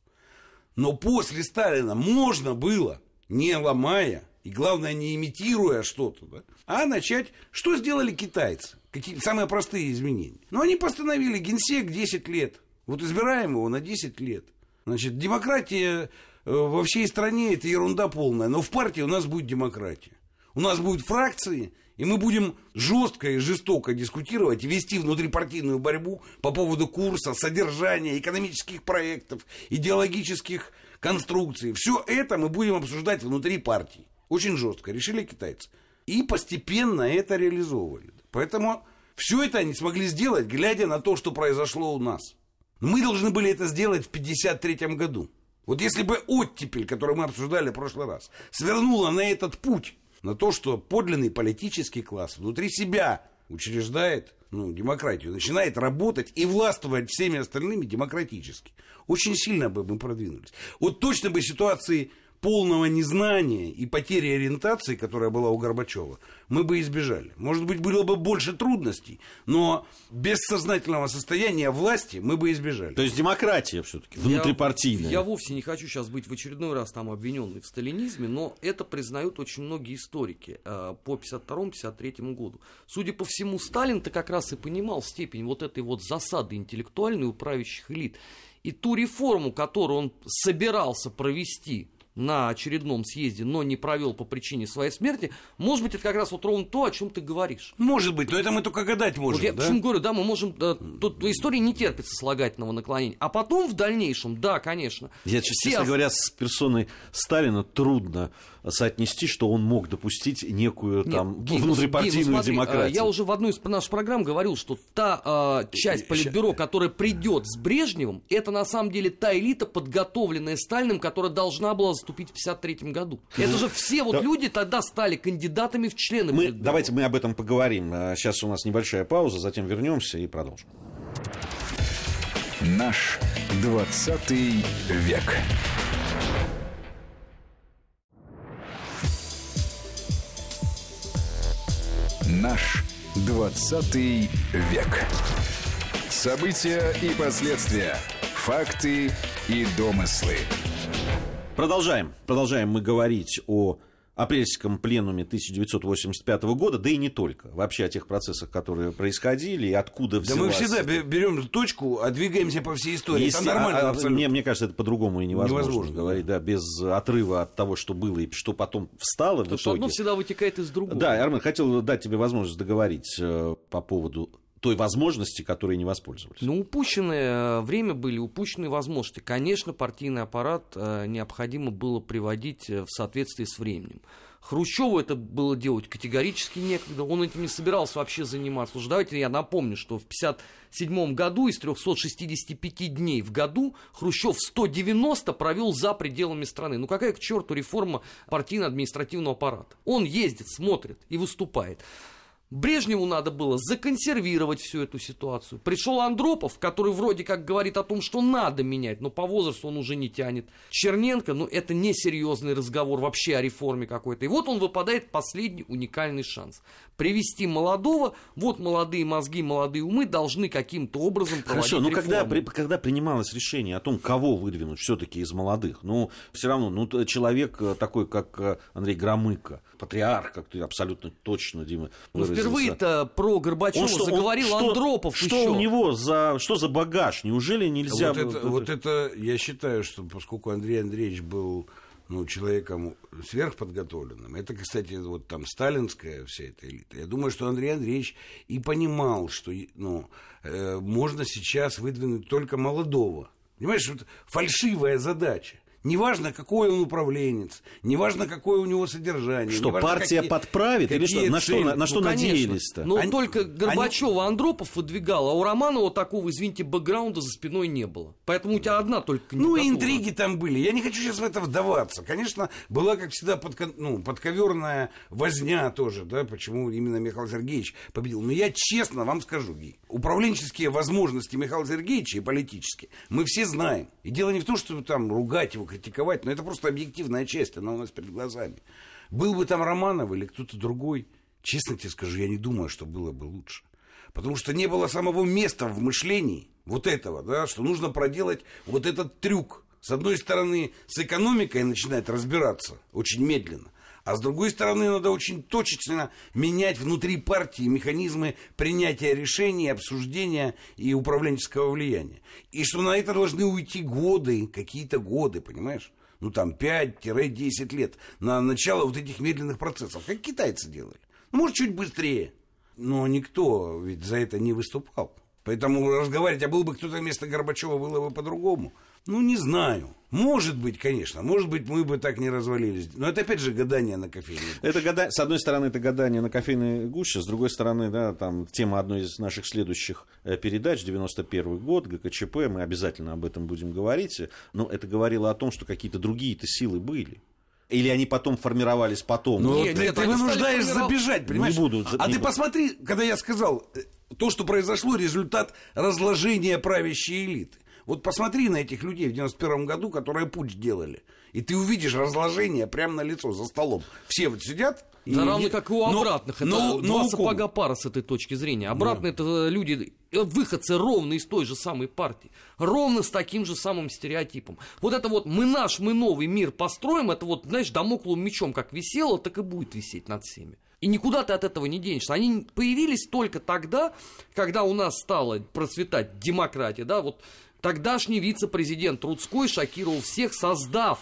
S3: Но после Сталина можно было, не ломая, и главное, не имитируя что-то, да, а начать, что сделали китайцы, какие самые простые изменения. Ну, они постановили генсек 10 лет. Вот избираем его на 10 лет. Значит, демократия э, во всей стране это ерунда полная, но в партии у нас будет демократия. У нас будут фракции, и мы будем жестко и жестоко дискутировать вести внутрипартийную борьбу по поводу курса, содержания, экономических проектов, идеологических конструкций. Все это мы будем обсуждать внутри партии. Очень жестко. Решили китайцы. И постепенно это реализовывали. Поэтому все это они смогли сделать, глядя на то, что произошло у нас. Мы должны были это сделать в 1953 году. Вот если бы оттепель, которую мы обсуждали в прошлый раз, свернула на этот путь, на то, что подлинный политический класс внутри себя учреждает ну, демократию, начинает работать и властвовать всеми остальными демократически. Очень сильно бы мы продвинулись. Вот точно бы ситуации полного незнания и потери ориентации, которая была у Горбачева, мы бы избежали. Может быть, было бы больше трудностей, но без сознательного состояния власти мы бы избежали.
S2: То есть демократия все-таки внутрипартийная.
S4: Я, я вовсе не хочу сейчас быть в очередной раз там обвиненный в сталинизме, но это признают очень многие историки э, по 52-53 году. Судя по всему, Сталин-то как раз и понимал степень вот этой вот засады интеллектуальной у правящих элит. И ту реформу, которую он собирался провести на очередном съезде, но не провел по причине своей смерти, может быть, это как раз вот ровно то, о чем ты говоришь.
S3: Может быть, но это мы только гадать можем,
S4: Вот я
S3: да?
S4: почему говорю, да, мы можем, да, тут история не терпит сослагательного наклонения. А потом в дальнейшем, да, конечно.
S2: Я,
S4: все
S2: честно говоря, с персоной Сталина трудно соотнести, что он мог допустить некую
S4: Нет,
S2: там
S4: Гей, ну,
S2: внутрипартийную
S4: Гей, ну смотри,
S2: демократию.
S4: э, Я уже в одной из наших программ говорил, что та э, часть политбюро, которая придет с Брежневым, это на самом деле та элита, подготовленная Сталиным, которая должна была заступить в 53 году. Это же все вот люди тогда стали кандидатами в члены
S2: Мы, давайте мы об этом поговорим. А Сейчас у нас небольшая пауза, затем вернемся и продолжим.
S1: Наш 20 век. Наш 20 век. События и последствия. Факты и домыслы.
S2: Продолжаем. Продолжаем мы говорить о апрельском пленуме 1985 года, да и не только. Вообще о тех процессах, которые происходили, и откуда
S3: Да мы
S2: взялась
S3: всегда берем точку, а двигаемся по всей истории.
S2: Если-
S3: это нормально
S2: а- а,
S3: абсолютно.
S2: Мне, мне кажется, это по-другому и невозможно,
S3: Невозможно,
S2: говорить, да, без отрыва от того, что было и что потом встало в
S4: Потому что
S2: итоге.
S4: одно всегда вытекает из другого.
S2: Да, Армен, хотел дать тебе возможность договорить э, по поводу той возможности, которой не воспользовались.
S4: Ну, упущенное э, время были, упущенные возможности. Конечно, партийный аппарат э, необходимо было приводить э, в соответствии с временем. Хрущеву это было делать категорически некогда, он этим не собирался вообще заниматься. Уже давайте я напомню, что в 1957 году из 365 дней в году Хрущев 190 провел за пределами страны. Ну какая к черту реформа партийно-административного аппарата? Он ездит, смотрит и выступает. Брежневу надо было законсервировать всю эту ситуацию. Пришел Андропов, который вроде как говорит о том, что надо менять, но по возрасту он уже не тянет. Черненко, ну это несерьезный разговор вообще о реформе какой-то. И вот он выпадает последний уникальный шанс. Привести молодого, вот молодые мозги, молодые умы должны каким-то образом проводить
S2: Хорошо, но когда,
S4: реформу.
S2: при- когда принималось решение о том, кого выдвинуть все-таки из молодых, ну, все равно, ну, человек э, такой, как э, Андрей Громыко, патриарх, как ты абсолютно точно, Дима,
S4: Ну,
S2: выразился.
S4: впервые-то про Горбачева
S2: Он что, он-
S4: заговорил
S2: что-
S4: Андропов
S2: Что
S4: еще.
S2: у него за, что за багаж? Неужели нельзя...
S3: Вот это, вот это, я считаю, что поскольку Андрей Андреевич был ну, человеком сверхподготовленным, это, кстати, вот там сталинская вся эта элита, я думаю, что Андрей Андреевич и понимал, что ну, э, можно сейчас выдвинуть только молодого. Понимаешь, вот фальшивая задача. Неважно, какой он управленец, неважно, какое у него содержание.
S2: Что,
S3: неважно,
S2: партия
S3: какие-
S2: подправит? Или
S3: какие
S2: что? На что, на, на что
S4: Ну,
S2: надеялись-то?
S4: Но
S3: Они-
S4: только
S3: они-
S4: Горбачева Андропов выдвигал, а у Романова такого, извините, бэкграунда за спиной не было. Поэтому у тебя одна только
S3: Ну, и интриги там были. Я не хочу сейчас в это вдаваться. Конечно, была, как всегда, подко... ну, подковерная возня тоже, да, почему именно Михаил Сергеевич победил. Но я честно вам скажу, Гей, управленческие возможности Михаила Сергеевича и политические мы все знаем. И дело не в том, чтобы там ругать его, критиковать, но это просто объективная часть, она у нас перед глазами. Был бы там Романов или кто-то другой, честно тебе скажу, я не думаю, что было бы лучше. Потому что не было самого места в мышлении вот этого, да, что нужно проделать вот этот трюк. С одной стороны, с экономикой начинать разбираться очень медленно. А с другой стороны, надо очень точечно менять внутри партии механизмы принятия решений, обсуждения и управленческого влияния. И что на это должны уйти годы, какие-то годы, понимаешь? Ну там 5-10 лет на начало вот этих медленных процессов, как китайцы делали. Ну, может, чуть быстрее. Но никто ведь за это не выступал. Поэтому разговаривать, а был бы кто-то вместо Горбачева, было бы по-другому. Ну, не знаю. Может быть, конечно. Может быть, мы бы так не развалились. Но это опять же гадание на кофейне.
S2: Это гада... С одной стороны, это гадание на кофейной гуще, с другой стороны, да, там тема одной из наших следующих э, передач, 91 год, ГКЧП, мы обязательно об этом будем говорить, но это говорило о том, что какие-то другие-то силы были. Или они потом формировались потом?
S3: Ну,
S4: Нет,
S3: ты,
S4: нет,
S3: ты вынуждаешь
S4: стали формиров-
S3: забежать, понимаешь?
S2: Не буду,
S3: а
S2: не
S3: ты
S2: буду.
S3: посмотри, когда я сказал, э, то, что произошло, результат разложения правящей элиты. Вот посмотри на этих людей в 91 году, которые путь делали. И ты увидишь разложение прямо на лицо, за столом. Все вот сидят. и
S4: Да равно
S3: не-
S4: как и у
S3: но-
S4: обратных. Это
S3: но-
S4: два
S3: но
S4: сапога пара с этой точки зрения. Обратно это люди, э, выходцы ровно из той же самой партии. Ровно с таким же самым стереотипом. Вот это вот мы наш, мы новый мир построим, это вот, знаешь, домокловым мечом как висело, так и будет висеть над всеми. И никуда ты от этого не денешься. Они появились только тогда, когда у нас стала процветать демократия, да, вот тогдашний вице-президент Трудской шокировал всех, создав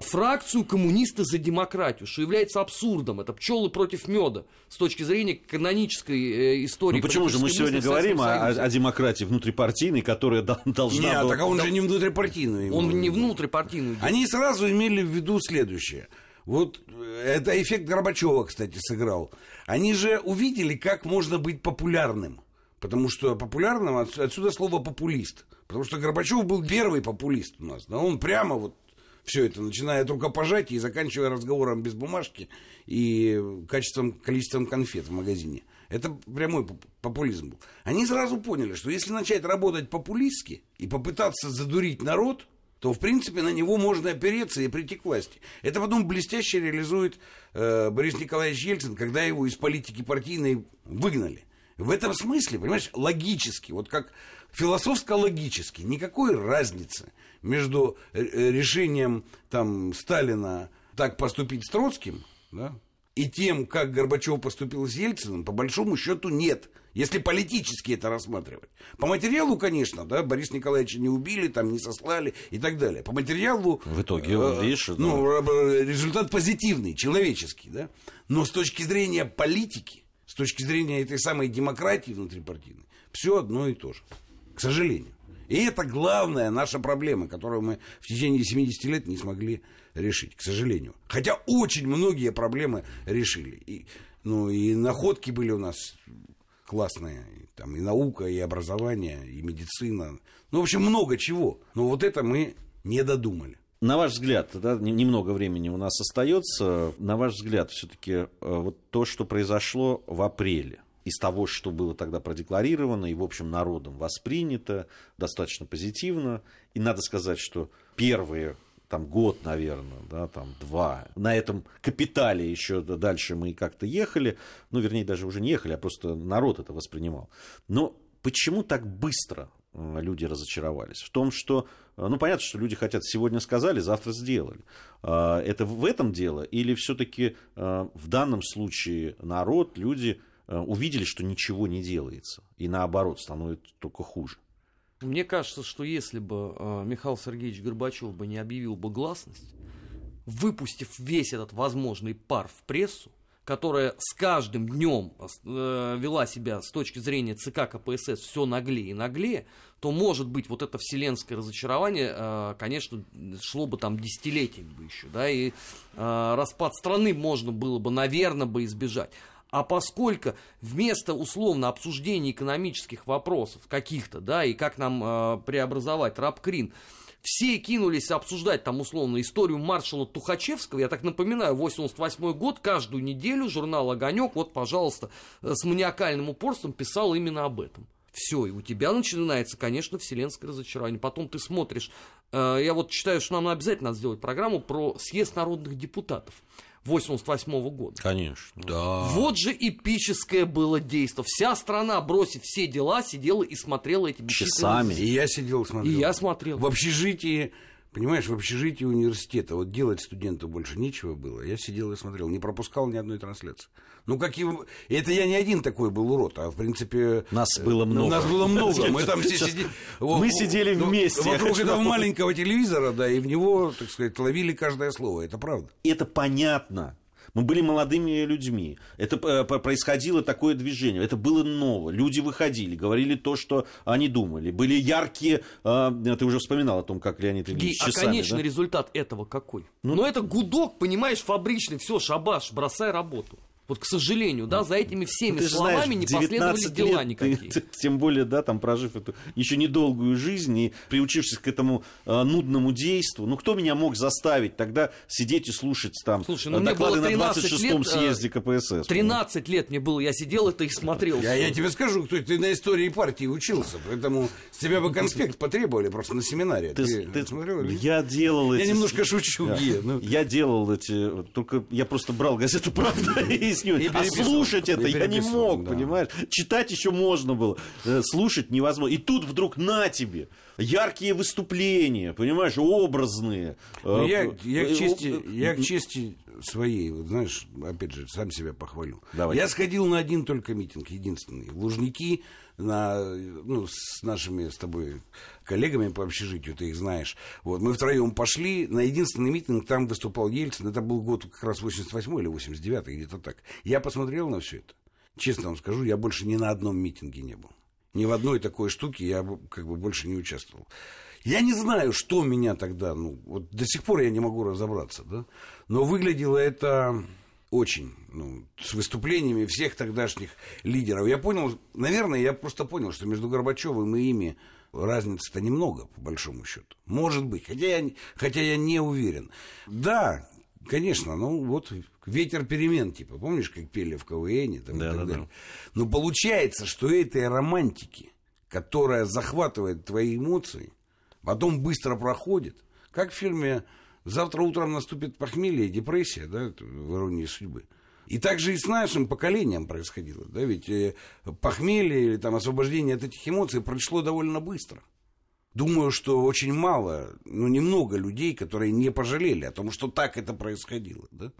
S4: фракцию коммунисты за демократию, что является абсурдом. Это пчелы против меда с точки зрения канонической э, истории.
S2: Ну почему же мы сегодня говорим о, о демократии внутрипартийной, которая должна
S3: Нет,
S2: была...
S3: так он же не внутрипартийный.
S4: Он
S3: имел
S4: не
S3: в виду.
S4: внутрипартийную.
S3: Они сразу имели в виду следующее. Вот э, это эффект Горбачева, кстати, сыграл. Они же увидели, как можно быть популярным. Потому что популярным, отс- отсюда слово популист. Потому что Горбачев был первый популист у нас. Да? Он прямо вот все это, начиная от рукопожатия и заканчивая разговором без бумажки и качеством, количеством конфет в магазине. Это прямой поп- популизм был. Они сразу поняли, что если начать работать популистски и попытаться задурить народ, то, в принципе, на него можно опереться и прийти к власти. Это потом блестяще реализует э, Борис Николаевич Ельцин, когда его из политики партийной выгнали. В этом смысле, понимаешь, логически, вот как философско-логически, никакой разницы между э, э, решением там, Сталина так поступить с Троцким, да, и тем, как Горбачев поступил с Ельциным, по большому счету нет, если политически это рассматривать. По материалу, конечно, да, Борис Николаевича не убили, там не сослали и так далее. По материалу...
S2: В итоге, вот
S3: э,
S2: видишь,
S3: ну, э, результат позитивный, человеческий, да. Но с точки зрения политики, точки зрения этой самой демократии внутрипартийной, все одно и то же, к сожалению. И это главная наша проблема, которую мы в течение 70 лет не смогли решить, к сожалению. Хотя очень многие проблемы решили. И, ну, и находки были у нас классные. Там, и наука, и образование, и медицина. Ну, в общем, много чего. Но вот это мы не додумали.
S2: На ваш взгляд, да, не- немного времени у нас остается, на ваш взгляд, все-таки вот то, что произошло в апреле, из того, что было тогда продекларировано и, в общем, народом воспринято достаточно позитивно, и надо сказать, что первые там год, наверное, да, там два. На этом капитале еще дальше мы как-то ехали, ну, вернее, даже уже не ехали, а просто народ это воспринимал. Но почему так быстро э, люди разочаровались? В том, что, э, ну, понятно, что люди хотят сегодня сказали, завтра сделали. А, Это в этом дело? Или все-таки в данном случае народ, люди э, увидели, что ничего не делается, и наоборот, становится только хуже?
S4: Мне кажется, что если бы э, Михаил Сергеевич Горбачев бы не объявил бы гласность, выпустив весь этот возможный пар в прессу, которая с каждым днем э, вела себя с точки зрения ЦК КПСС все наглее и наглее, то, может быть, вот это вселенское разочарование, э, конечно, шло бы там десятилетиями бы еще, да, и э, распад страны можно было бы, наверное, бы избежать. А поскольку вместо условно обсуждения экономических вопросов каких-то, да, и как нам э, преобразовать рабкрин, все кинулись обсуждать там условно историю маршала Тухачевского. Я так напоминаю, 88 год, каждую неделю журнал «Огонек», вот, пожалуйста, э, с маниакальным упорством писал именно об этом. Все, и у тебя начинается, конечно, вселенское разочарование. Потом ты смотришь, э, я вот считаю, что нам обязательно надо сделать программу про съезд народных депутатов 88 года.
S2: Конечно.
S3: Да.
S4: Вот же эпическое было действо. Вся страна, бросив все дела, сидела и смотрела эти бесчисленные...
S2: Часами.
S3: И я сидел, смотрел.
S4: И я смотрел.
S3: В общежитии, понимаешь, в общежитии университета, вот делать студенту больше нечего было. Я сидел и смотрел, не пропускал ни одной трансляции. Ну, как и... Это я не один такой был урод, а в принципе...
S2: Нас было много.
S3: Нас было много. Мы там все сидели...
S2: мы сидели
S3: Ну,
S2: вместе,
S3: Вокруг этого маленького телевизора, да, и в него, так сказать, ловили каждое слово. Это правда.
S2: это понятно. Мы были молодыми людьми. Это э, происходило такое движение. Это было ново. Люди выходили, говорили то, что они думали. Были яркие... э, ты уже вспоминал о том, как Леонид Ильич
S4: а
S2: часами,
S4: конечный
S2: да?
S4: результат этого какой? Ну, это гудок, понимаешь, фабричный, все, шабаш, бросай работу. Вот, к сожалению, да, за этими всеми
S2: Ну, Ты
S4: словами
S2: знаешь,
S4: не последовали
S2: 19
S4: дела
S2: лет ты-
S4: никакие.
S2: ты- тем более, да, там прожив эту еще недолгую жизнь и приучившись к этому э, нудному действу. Ну, кто меня мог заставить тогда сидеть и слушать там
S4: Слушай, ну, мне
S2: доклады
S4: было
S2: на
S4: 13
S2: 26-м
S4: лет, э,
S2: съезде КПСС?
S4: 13 лет мне было, я сидел это и смотрел.
S3: Я, я тебе скажу, кто ты на истории партии учился, поэтому с тебя бы конспект потребовали просто на семинаре.
S2: Ты, ты-
S3: смотрел? или нет?
S2: я делал
S3: Я
S2: эти...
S3: немножко шучу,
S2: Да.
S3: Ну.
S2: Я делал эти... Только я просто брал газету «Правда» и нее...
S3: И
S2: А слушать это я не мог,
S3: да.
S2: понимаешь? Читать еще можно было. Э, Слушать невозможно. И тут вдруг на тебе. Яркие выступления, понимаешь, образные.
S3: Ну,
S2: Э,
S3: я,
S2: э,
S3: я, к чести, я к чести своей, вот знаешь, опять же, сам себя похвалю.
S2: Давай.
S3: Я сходил на один только митинг, единственный. В Лужники на, ну, с нашими с тобой коллегами по общежитию, ты их знаешь. Вот, мы втроем пошли на единственный митинг, там выступал Ельцин, это был год как раз 88 или 89 где-то так. Я посмотрел на все это. Честно вам скажу, я больше ни на одном митинге не был. Ни в одной такой штуке я как бы больше не участвовал. Я не знаю, что меня тогда, ну, вот до сих пор я не могу разобраться, да, но выглядело это очень, ну, с выступлениями всех тогдашних лидеров. Я понял, наверное, я просто понял, что между Горбачевым и ими разницы-то немного, по большому счету. Может быть, хотя я, хотя я не уверен. Да, конечно, ну вот ветер перемен, типа, помнишь, как пели в КВН там, да, и так да, далее. Да. Но получается, что этой романтики, которая захватывает твои эмоции, потом быстро проходит, как в фильме «Завтра утром наступит похмелье, депрессия», да, в иронии судьбы. И также и с нашим поколением происходило, да, ведь э, похмелье или там освобождение от этих эмоций прошло довольно быстро. Думаю, что очень мало, ну, немного людей, которые не пожалели о том, что так это происходило, да.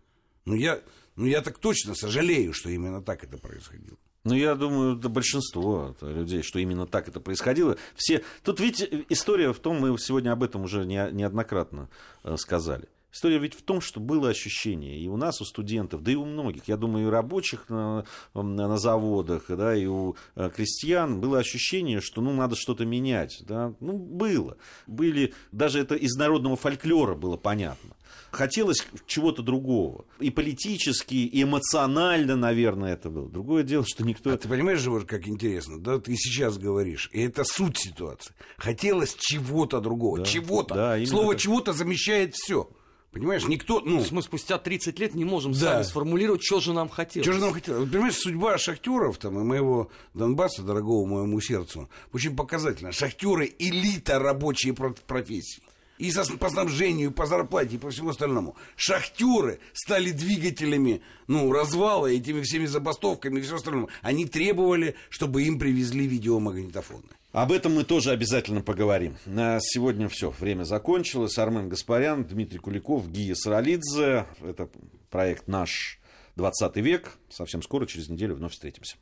S3: Ну, я, ну, я так точно сожалею, что именно так это происходило.
S2: Ну, я думаю, это большинство людей, что именно так это происходило. Все... Тут ведь история в том, мы сегодня об этом уже неоднократно э, сказали. История ведь в том, что было ощущение и у нас, у студентов, да и у многих, я думаю, и у рабочих на, на заводах, да, и у э, крестьян было ощущение, что ну, надо что-то менять. Да? Ну, было. Были, даже это из народного фольклора было понятно. Хотелось чего-то другого. И политически, и эмоционально, наверное, это было. Другое дело, что никто...
S3: А ты понимаешь же, вот как интересно, да, ты сейчас говоришь, и это суть ситуации. Хотелось чего-то другого, да, чего-то. Да, Слово так. чего-то замещает все. Понимаешь, никто... Ну... То
S4: есть мы спустя 30 лет не можем да. сами сформулировать, что же нам хотелось.
S3: Что же нам хотелось. Вот, понимаешь, судьба шахтеров там, и моего Донбасса, дорогого моему сердцу, очень показательна. Шахтеры – элита рабочей профессии и по снабжению, и по зарплате, и по всему остальному. Шахтеры стали двигателями ну, развала этими всеми забастовками и все остальное. Они требовали, чтобы им привезли видеомагнитофоны.
S2: Об этом мы тоже обязательно поговорим. На сегодня все. Время закончилось. Армен Гаспарян, Дмитрий Куликов, Гия Саралидзе. Это проект наш 20 век. Совсем скоро, через неделю, вновь встретимся.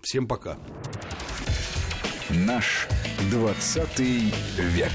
S3: Всем пока.
S1: Наш 20 век.